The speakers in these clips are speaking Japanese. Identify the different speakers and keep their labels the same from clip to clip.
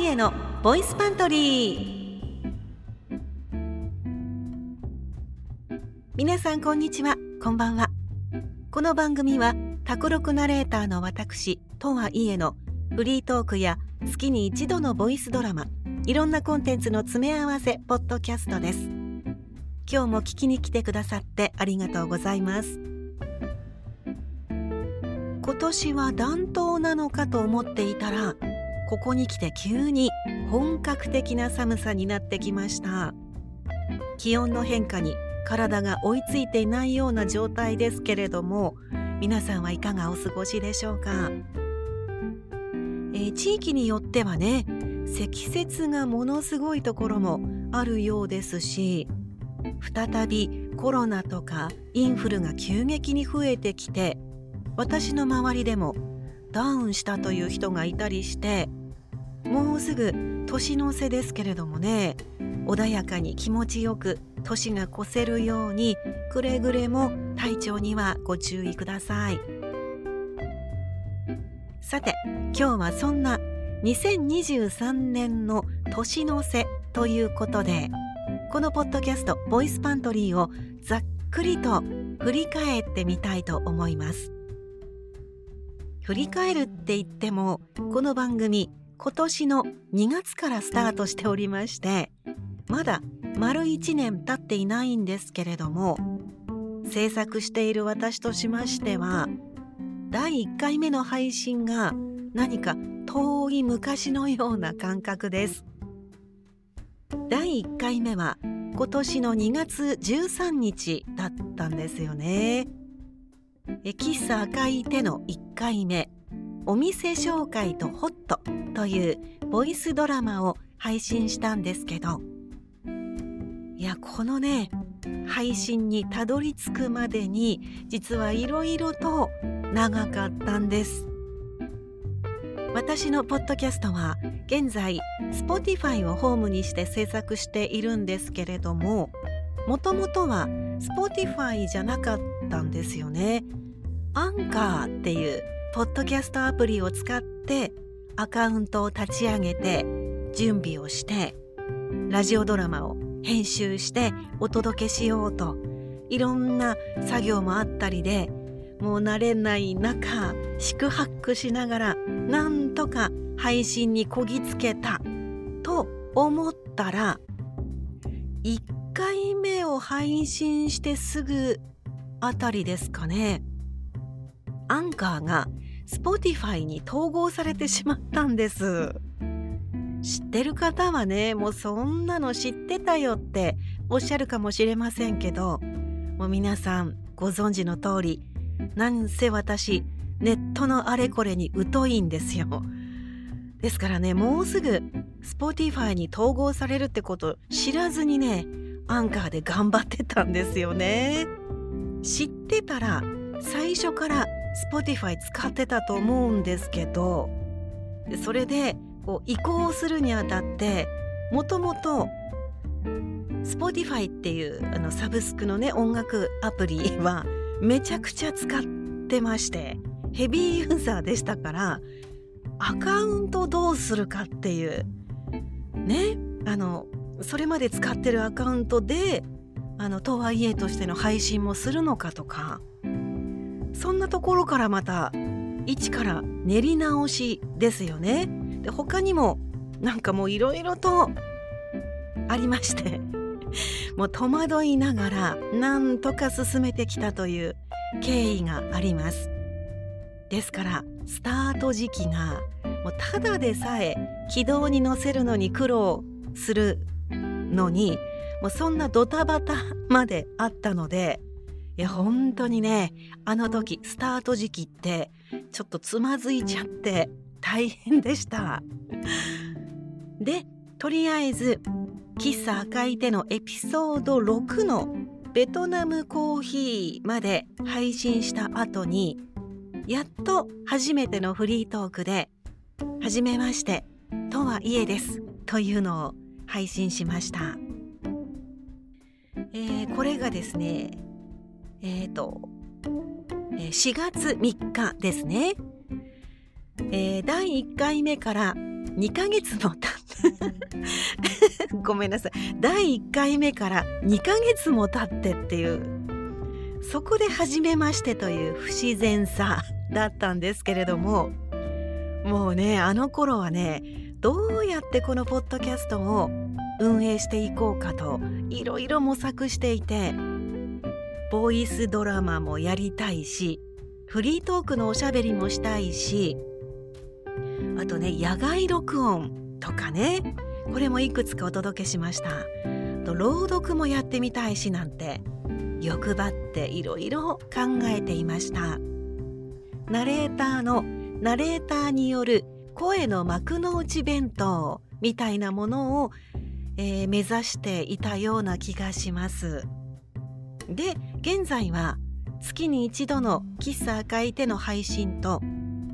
Speaker 1: 井へのボイスパントリー皆さんこんにちはこんばんはこの番組はタコロクナレーターの私とはいえのフリートークや月に一度のボイスドラマいろんなコンテンツの詰め合わせポッドキャストです今日も聞きに来てくださってありがとうございます今年は暖冬なのかと思っていたらここに来て急に本格的な寒さになってきました。気温の変化に体が追いついていないような状態ですけれども皆さんはいかがお過ごしでしょうか、えー、地域によってはね積雪がものすごいところもあるようですし再びコロナとかインフルが急激に増えてきて私の周りでもダウンしたという人がいたりしてもうすぐ年の瀬ですけれどもね穏やかに気持ちよく年が越せるようにくれぐれも体調にはご注意ください。さて今日はそんな2023年の年の瀬ということでこのポッドキャストボイスパントリーをざっくりと振り返ってみたいと思います。振り返るって言ってもこの番組今年の2月からスタートしておりましてまだ丸1年経っていないんですけれども制作している私としましては第1回目の配信が何か遠い昔のような感覚です。第1回目は今年の2月13日だったんですよね。喫茶赤い手の1回目。お店紹介とホットというボイスドラマを配信したんですけど。いやこのね配信にたどり着くまでに実はいろいろと長かったんです。私のポッドキャストは現在 Spotify をホームにして制作しているんですけれどももともとは Spotify じゃなかったんですよね。アンカーっていうポッドキャストアプリを使ってアカウントを立ち上げて準備をしてラジオドラマを編集してお届けしようといろんな作業もあったりでもう慣れない中四苦八苦しながらなんとか配信にこぎつけたと思ったら1回目を配信してすぐあたりですかね。アンカーが Spotify に統合されてしまったんです。知ってる方はねもうそんなの知ってたよっておっしゃるかもしれませんけどもう皆さんご存知の通りなんせ私ネットのあれこれに疎いんですよ。ですからねもうすぐ Spotify に統合されるってこと知らずにねアンカーで頑張ってたんですよね。知ってたら最初から Spotify 使ってたと思うんですけどそれでこう移行するにあたってもともと Spotify っていうあのサブスクのね音楽アプリはめちゃくちゃ使ってましてヘビーユーザーでしたからアカウントどうするかっていうねあのそれまで使ってるアカウントであのとはいえとしての配信もするのかとかそんなところからまた一から練り直しですよね。で他にもなんかもういろいろとありまして もう戸惑いながらなんとか進めてきたという経緯があります。ですからスタート時期がもうただでさえ軌道に乗せるのに苦労するのにもうそんなドタバタまであったのでいや本当にねあの時スタート時期ってちょっとつまずいちゃって大変でした。でとりあえず喫茶赤い手のエピソード6のベトナムコーヒーまで配信した後にやっと初めてのフリートークで「はじめましてとはいえです」というのを配信しました、えー、これがですねえっ、ー、と4月3日ですね。えー、第1回目から2ヶ月もた ごめんなさい。第1回目から2ヶ月も経ってっていうそこで初めましてという不自然さだったんですけれどももうねあの頃はねどうやってこのポッドキャストを運営していこうかといろいろ模索していてボイスドラマもやりたいしフリートークのおしゃべりもしたいしあとね野外録音とかねこれもいくつかお届けしました。と朗読もやってみたいしなんて欲張っていろいろ考えていました。ナレーターのナレーターによる声の幕の内弁当みたいなものを、えー、目指していたような気がします。で現在は月に一度の喫茶赤い手の配信と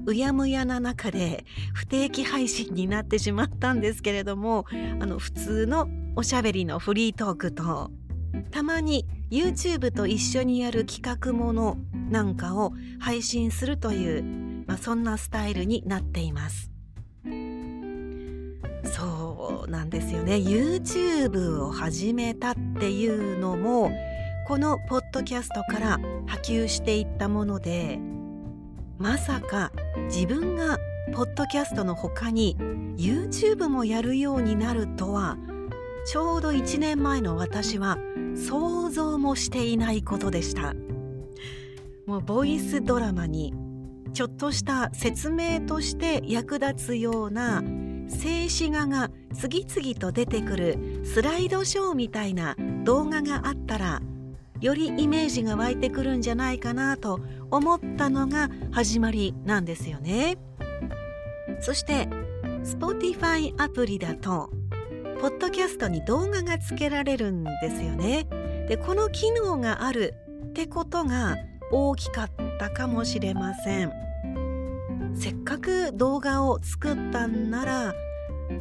Speaker 1: うやむやな中で不定期配信になってしまったんですけれどもあの普通のおしゃべりのフリートークとたまに YouTube と一緒にやる企画ものなんかを配信するという、まあ、そんなスタイルになっています。そうなんですよね。YouTube を始めたっていうのもこのポッドキャストから波及していったものでまさか自分がポッドキャストの他に YouTube もやるようになるとはちょうど1年前の私は想像もしていないことでした。もうボイスドラマにちょっとした説明として役立つような静止画が次々と出てくるスライドショーみたいな動画があったらよりイメージが湧いてくるんじゃないかなと思ったのが始まりなんですよね。そして Spotify アプリだとポッドキャストに動画がつけられるんですよね。でこの機能があるってことが大きかったかもしれません。せっかく動画を作ったんなら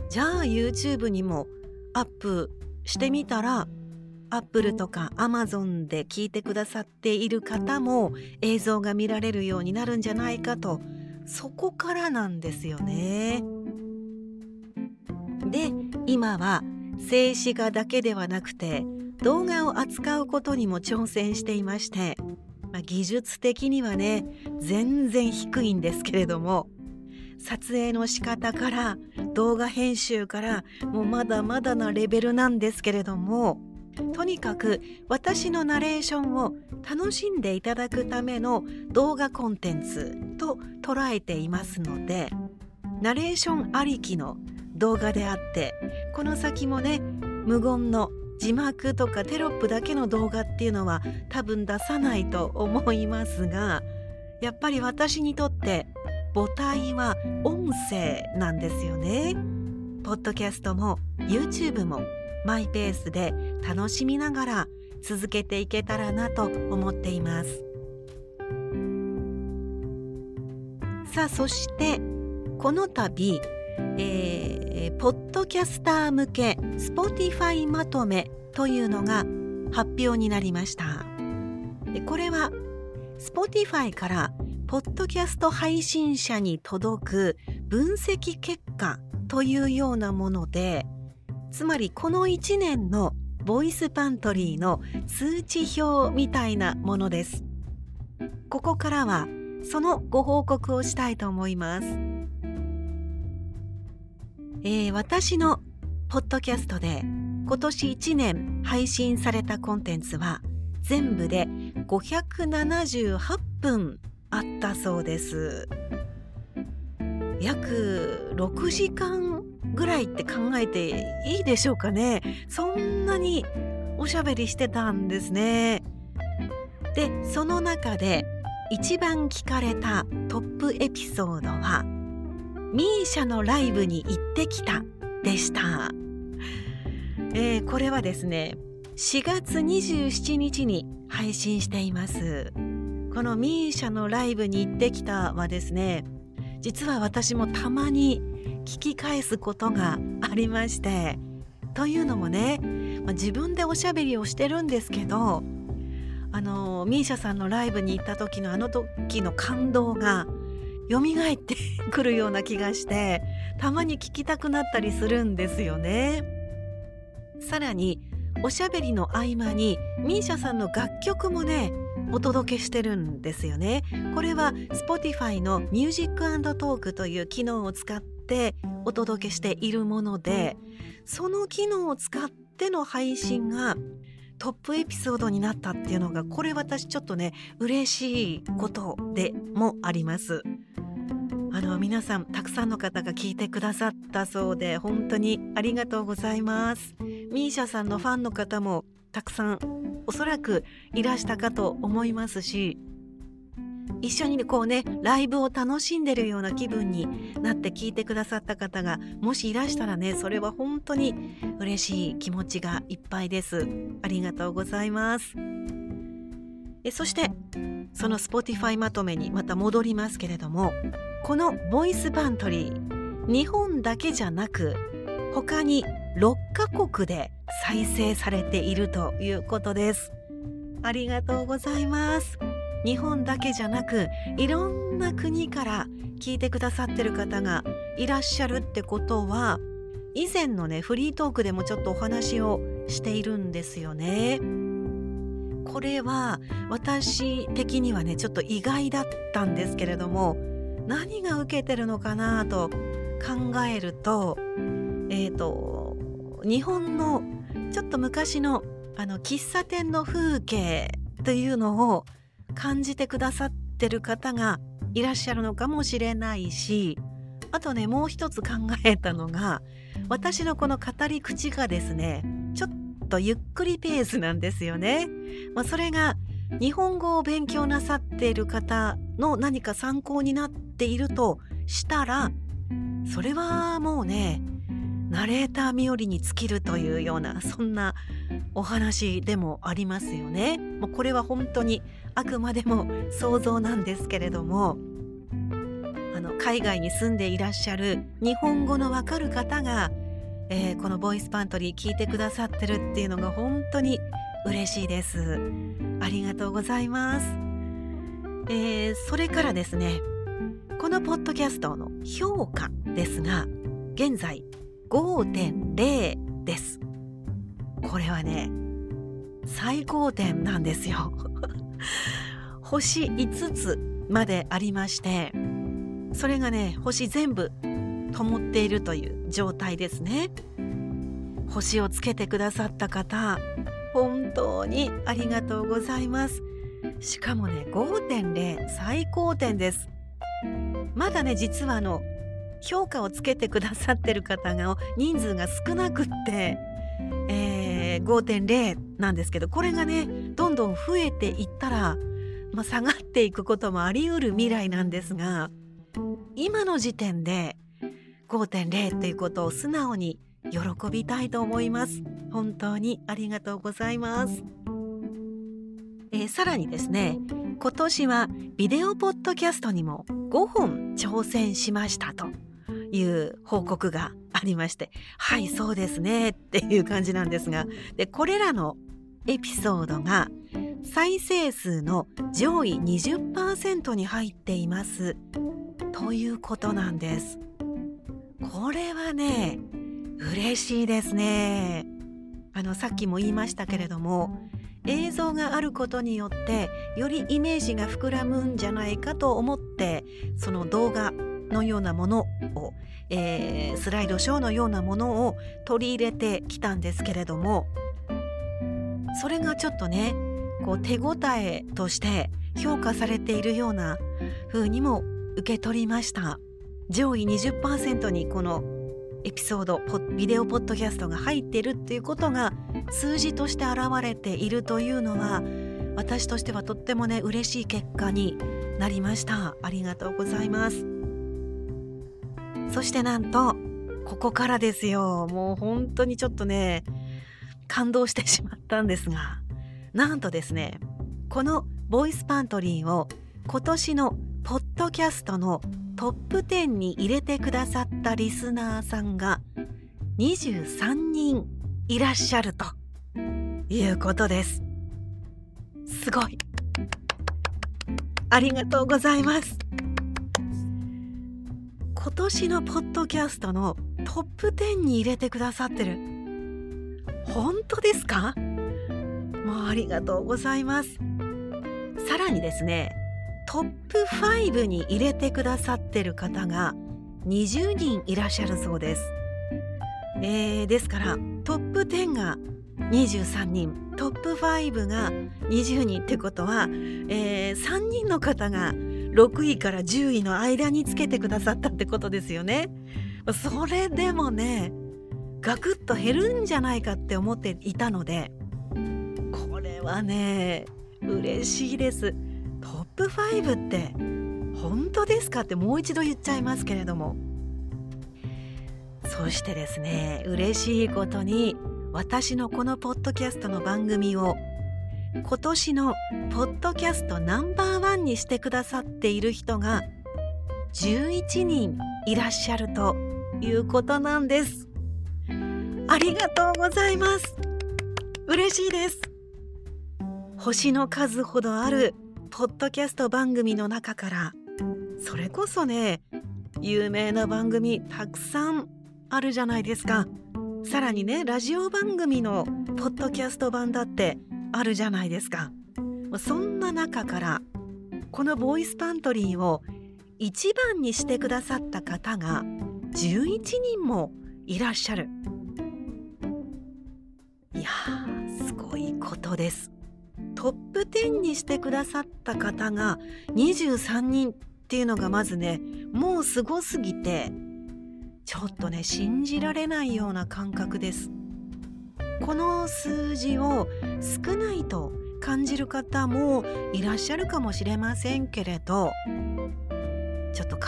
Speaker 1: じゃあ YouTube にもアップしてみたらアップルとかアマゾンで聞いてくださっている方も映像が見られるようになるんじゃないかとそこからなんですよね。で今は静止画だけではなくて動画を扱うことにも挑戦していまして、まあ、技術的にはね全然低いんですけれども撮影の仕方から動画編集からもうまだまだなレベルなんですけれどもとにかく私のナレーションを楽しんでいただくための動画コンテンツと捉えていますのでナレーションありきの動画であってこの先もね無言の字幕とかテロップだけの動画っていうのは多分出さないと思いますがやっぱり私にとって母体は音声なんですよね。ポッドキャストも YouTube もマイペースで楽しみながら続けていけたらなと思っています。さあそしてこの度、えー、ポッドキャスター向け Spotify まとめというのが発表になりました。これは Spotify からポッドキャスト配信者に届く分析結果というようなものでつまりこの1年のボイスパントリーの数値表みたいなものです。ここからはそのご報告をしたいと思います、えー、私のポッドキャストで今年1年配信されたコンテンツは全部で578分あったそうです。約6時間ぐらいって考えていいでしょうかね。そんなにおしゃべりしてたんですね。でその中で一番聞かれたトップエピソードは「ミーシャのライブに行ってきた」でした、えー、これはですね4月27日に配信しています。このミーシャのライブに行ってきたはですね実は私もたまに聞き返すことがありましてというのもね、まあ、自分でおしゃべりをしてるんですけどあのミーシャさんのライブに行った時のあの時の感動が蘇ってくるような気がしてたまに聞きたくなったりするんですよね。さらにおしゃべりの合間に misia さんの楽曲もねお届けしてるんですよね。これは Spotify の Music Talk という機能を使ってお届けしているものでその機能を使っての配信がトップエピソードになったっていうのがこれ私ちょっとね嬉しいことでもあります。あの皆さんたくさんの方が聞いてくださったそうで本当にありがとうございます。ミーシャさんのファンの方もたくさんおそらくいらしたかと思いますし一緒にこうねライブを楽しんでるような気分になって聞いてくださった方がもしいらしたらねそれは本当に嬉しい気持ちがいっぱいです。ありがとうございます。えそしてその Spotify まとめにまた戻りますけれどもこのボイスパントリー日本だけじゃなく他に6カ国で再生されているということです。ありがとうございます。日本だけじゃなくいろんな国から聞いてくださってる方がいらっしゃるってことは以前のねフリートークでもちょっとお話をしているんですよね。これは私的にはねちょっと意外だったんですけれども何が受けてるのかなと考えるとえっ、ー、と日本のちょっと昔のあの喫茶店の風景というのを感じてくださってる方がいらっしゃるのかもしれないしあとねもう一つ考えたのが私のこの語り口がですねちょっとゆっくりペースなんですよね。まあ、それが日本語を勉強なさっている方の何か参考になっているとしたらそれはもうねナレーター冥利に尽きるというようなそんなお話でもありますよね。もうこれは本当にあくまでも想像なんですけれどもあの海外に住んでいらっしゃる日本語のわかる方が、えー、このボイスパントリー聞いてくださってるっていうのが本当に嬉しいです。ありがとうございます。えー、それからですねこのポッドキャストの評価ですが現在5.0です。これはね最高点なんですよ。星5つまでありましてそれがね星全部灯っているという状態ですね。星をつけてくださった方本当にありがとうございます。しかもね5.0最高点です。まだね実はあの評価をつけてくださってる方が人数が少なくって、えー、5.0なんですけどこれがねどんどん増えていったら、まあ、下がっていくこともありうる未来なんですが今の時点で5.0っていうことを素直に喜びたいと思います。本当にありがとうございます、えー、さらにですね今年はビデオポッドキャストにも5本挑戦しましたと。いう報告がありましてはいそうですねっていう感じなんですがでこれらのエピソードが再生数の上位20%に入っています。ということなんです。これはね嬉しいですね。あのさっきも言いましたけれども映像があることによってよりイメージが膨らむんじゃないかと思ってその動画のようなものを、えー、スライドショーのようなものを取り入れてきたんですけれどもそれがちょっとねこう手応えとして評価されているような風にも受け取りました。上位20%にこのエピソードビデオポッドキャストが入っているっていうことが数字として現れているというのは私としてはとってもね嬉しい結果になりました。ありがとうございます。そしてなんとここからですよ。もう本当にちょっとね感動してしまったんですがなんとですねこのボイスパントリーを今年のポッドキャストのトップ10に入れてくださったリスナーさんが23人いらっしゃるということです。すごい。ありがとうございます。今年のポッドキャストのトップ10に入れてくださってる。本当ですか？もうありがとうございます。さらにですねトップ5に入れてくださってる方が20人いらっしゃるそうです、えー、ですからトップ10が23人トップ5が20人ってことは、えー、3人の方が6位から10位の間につけてくださったってことですよね。それでもねガクッと減るんじゃないかって思っていたのでこれはね嬉しいですトップ5って本当ですかってもう一度言っちゃいますけれどもそしてですね嬉しいことに私のこのポッドキャストの番組を今年のポッドキャストナンバーワンにしてくださっている人が11人いらっしゃるということなんです。ありがとうございます。嬉しいです。星の数ほどあるポッドキャスト番組の中からそれこそね有名な番組たくさんあるじゃないですか。さらにねラジオ番組のポッドキャスト版だってあるじゃないですか。そんな中からこのボイスパントリーを一番にしてくださった方が11人もいらっしゃる。いやすごいことです。トップ10にしてくださった方が23人っていうのがまずねもうすごすぎてちょっとね信じられないような感覚です。この数字を少ないと感じる方もいらっしゃるかもしれませんけれどちょっと考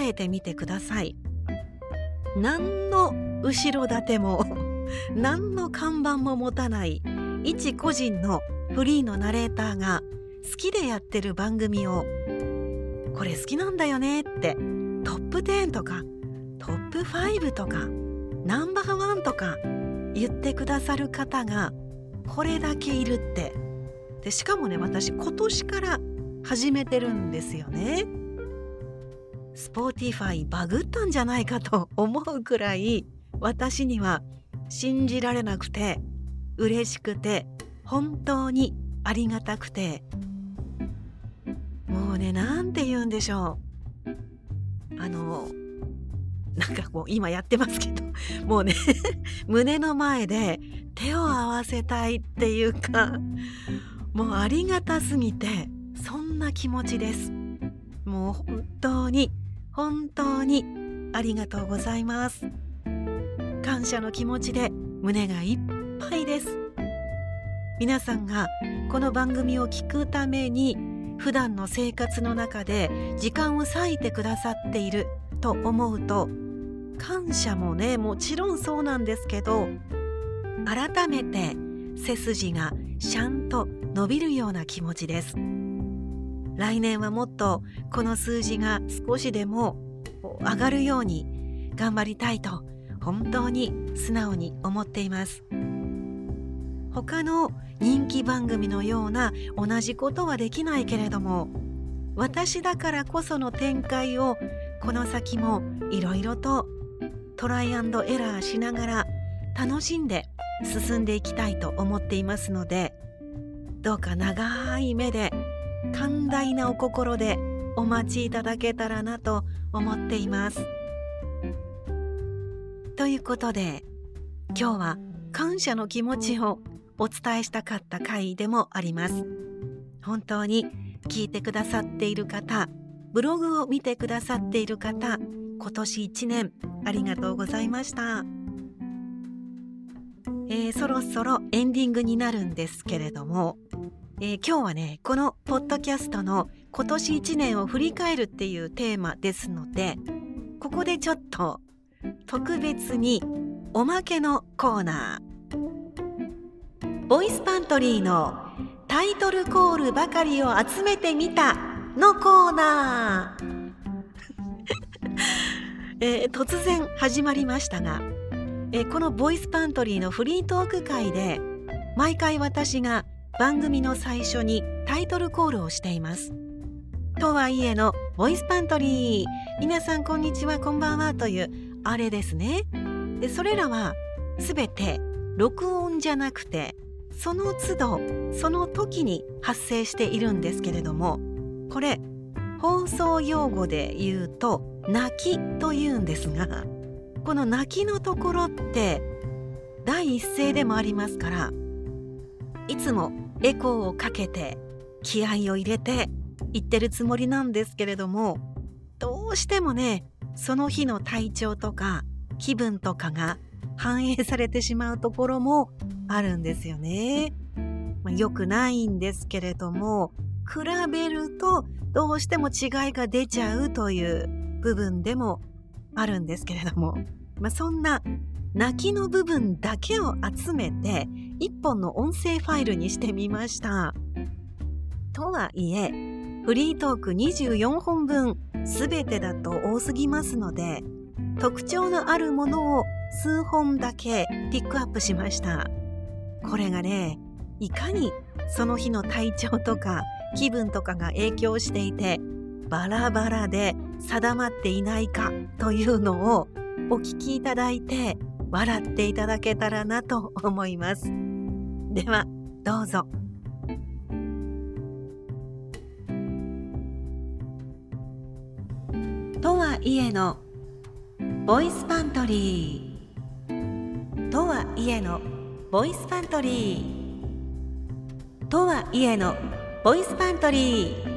Speaker 1: えてみてください。何の後ろ盾も 何の看板も持たない一個人のフリーのナレーターが好きでやってる番組をこれ好きなんだよねってトップ10とかトップ5とかナンバーワンとか言ってくださる方がこれだけいるって。でしかもね私今年から始めてるんですよね。スポーティファイバグったんじゃないかと思うくらい私には信じられなくて嬉しくて本当にありがたくて。もうね何て言うんでしょう。あのなんかもう今やってますけど。もうね 胸の前で手を合わせたいっていうかもうありがたすぎてそんな気持ちです。もう本当に本当にありがとうございます。感謝の気持ちで胸がいっぱいです。皆さんがこの番組を聞くために普段の生活の中で時間を割いてくださっていると思うと感謝もねもちろんそうなんですけど改めて背筋がシャンと伸びるような気持ちです。来年はもっとこの数字が少しでも上がるように頑張りたいと本当に素直に思っています。他の人気番組のような同じことはできないけれども私だからこその展開をこの先もいろいろとトライアンドエラーしながら楽しんで進んでいきたいと思っていますのでどうか長い目で寛大なお心でお待ちいただけたらなと思っています。ということで今日は感謝の気持ちをお伝えしたかった回でもあります。本当に聞いてくださっている方ブログを見てくださっている方今年1年ありがとうございました。えー、そろそろエンディングになるんですけれどもえー、今日はねこのポッドキャストの今年1年を振り返るっていうテーマですのでここでちょっと特別におまけのコーナーボイスパントリーのタイトルコールばかりを集めてみたのコーナー、えー、突然始まりましたが、え、このボイスパントリーのフリートーク会で毎回私が番組の最初にタイトルコールをしています。とはいえのボイスパントリー。皆さんこんにちはこんばんはというあれですね。でそれらはすべて録音じゃなくてその都度その時に発生しているんですけれどもこれ放送用語で言うと泣きというんですがこの泣きのところって第一声でもありますからいつもエコーをかけて気合を入れて言ってるつもりなんですけれどもどうしてもねその日の体調とか気分とかが反映されてしまうところもあるんですよね。まあ、よくないんですけれども比べるとどうしても違いが出ちゃうという部分でもあるんですけれども、まあ、そんな泣きの部分だけを集めて1本の音声ファイルにしてみました。とはいえフリートーク24本分全てだと多すぎますので特徴のあるものを数本だけピックアップしましたこれがねいかにその日の体調とか気分とかが影響していてバラバラで定まっていないかというのをお聞きいただいて笑っていただけたらなと思います。ではどうぞ。とはいえのボイスパントリー。とはいえのボイスパントリー。とはいえのボイスパントリー。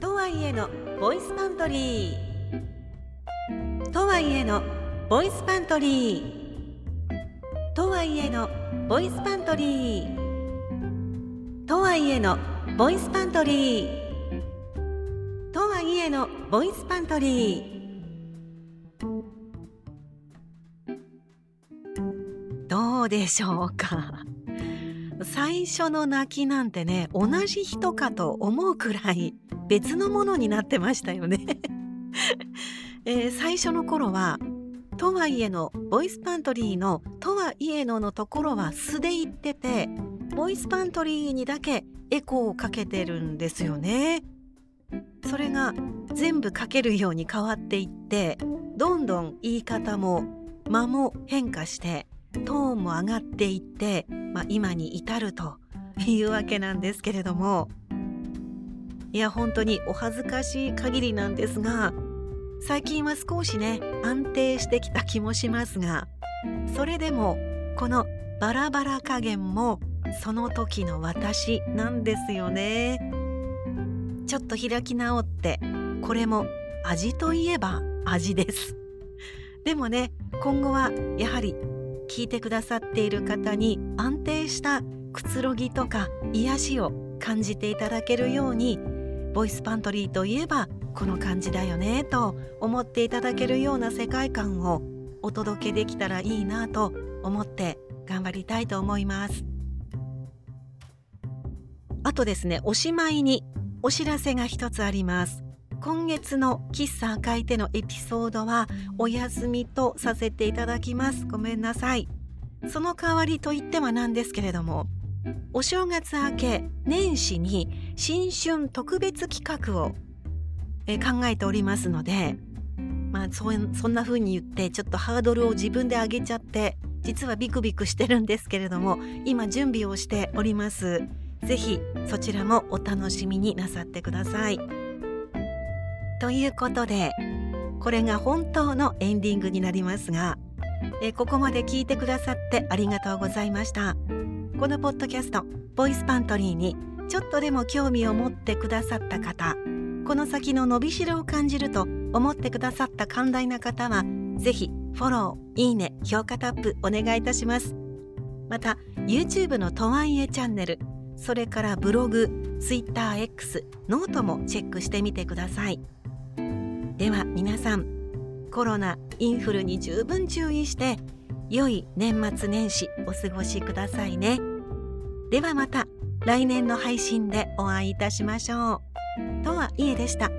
Speaker 1: とはいえのボイスパントリー。とはいえのボイスパントリー。とはいえのボイスパントリー。とはいえのボイスパントリー。とはいえのボイスパントリー。どうでしょうか。最初の泣きなんてね同じ人かと思うくらい別のものになってましたよね えー、最初の頃はとはいえのボイスパントリーのとはいえののところは素で言っててボイスパントリーにだけエコーをかけてるんですよね。それが全部書けるように変わっていってどんどん言い方も間も変化してトーンも上がっていって、まあ、今に至るというわけなんですけれどもいや本当にお恥ずかしい限りなんですが最近は少しね安定してきた気もしますがそれでもこのバラバラ加減もその時の私なんですよね。ちょっと開き直ってこれも味といえば味ですでもね今後はやはり聞いてくださっている方に安定したくつろぎとか癒しを感じていただけるようにボイスパントリーといえばこの感じだよねと思っていただけるような世界観をお届けできたらいいなと思って頑張りたいと思います。あとですねおしまいにお知らせが一つあります。今月の喫茶赤い手のエピソードはお休みとさせていただきます。ごめんなさい。その代わりといってはなんですけれどもお正月明け年始に新春特別企画をえ考えておりますのでまあそそんな風に言ってちょっとハードルを自分で上げちゃって実はビクビクしてるんですけれども今準備をしておりますぜひそちらもお楽しみになさってください。ということでこれが本当のエンディングになりますがえここまで聞いてくださってありがとうございました。このポッドキャストボイスパントリーにちょっとでも興味を持ってくださった方この先の伸びしろを感じると思ってくださった寛大な方はぜひフォローいいね評価タップお願いいたします。また YouTube のとはいえチャンネルそれからブログ TwitterX ノートもチェックしてみてください。では皆さんコロナインフルに十分注意して良い年末年始お過ごしくださいね。ではまた来年の配信でお会いいたしましょう。とはいえでした。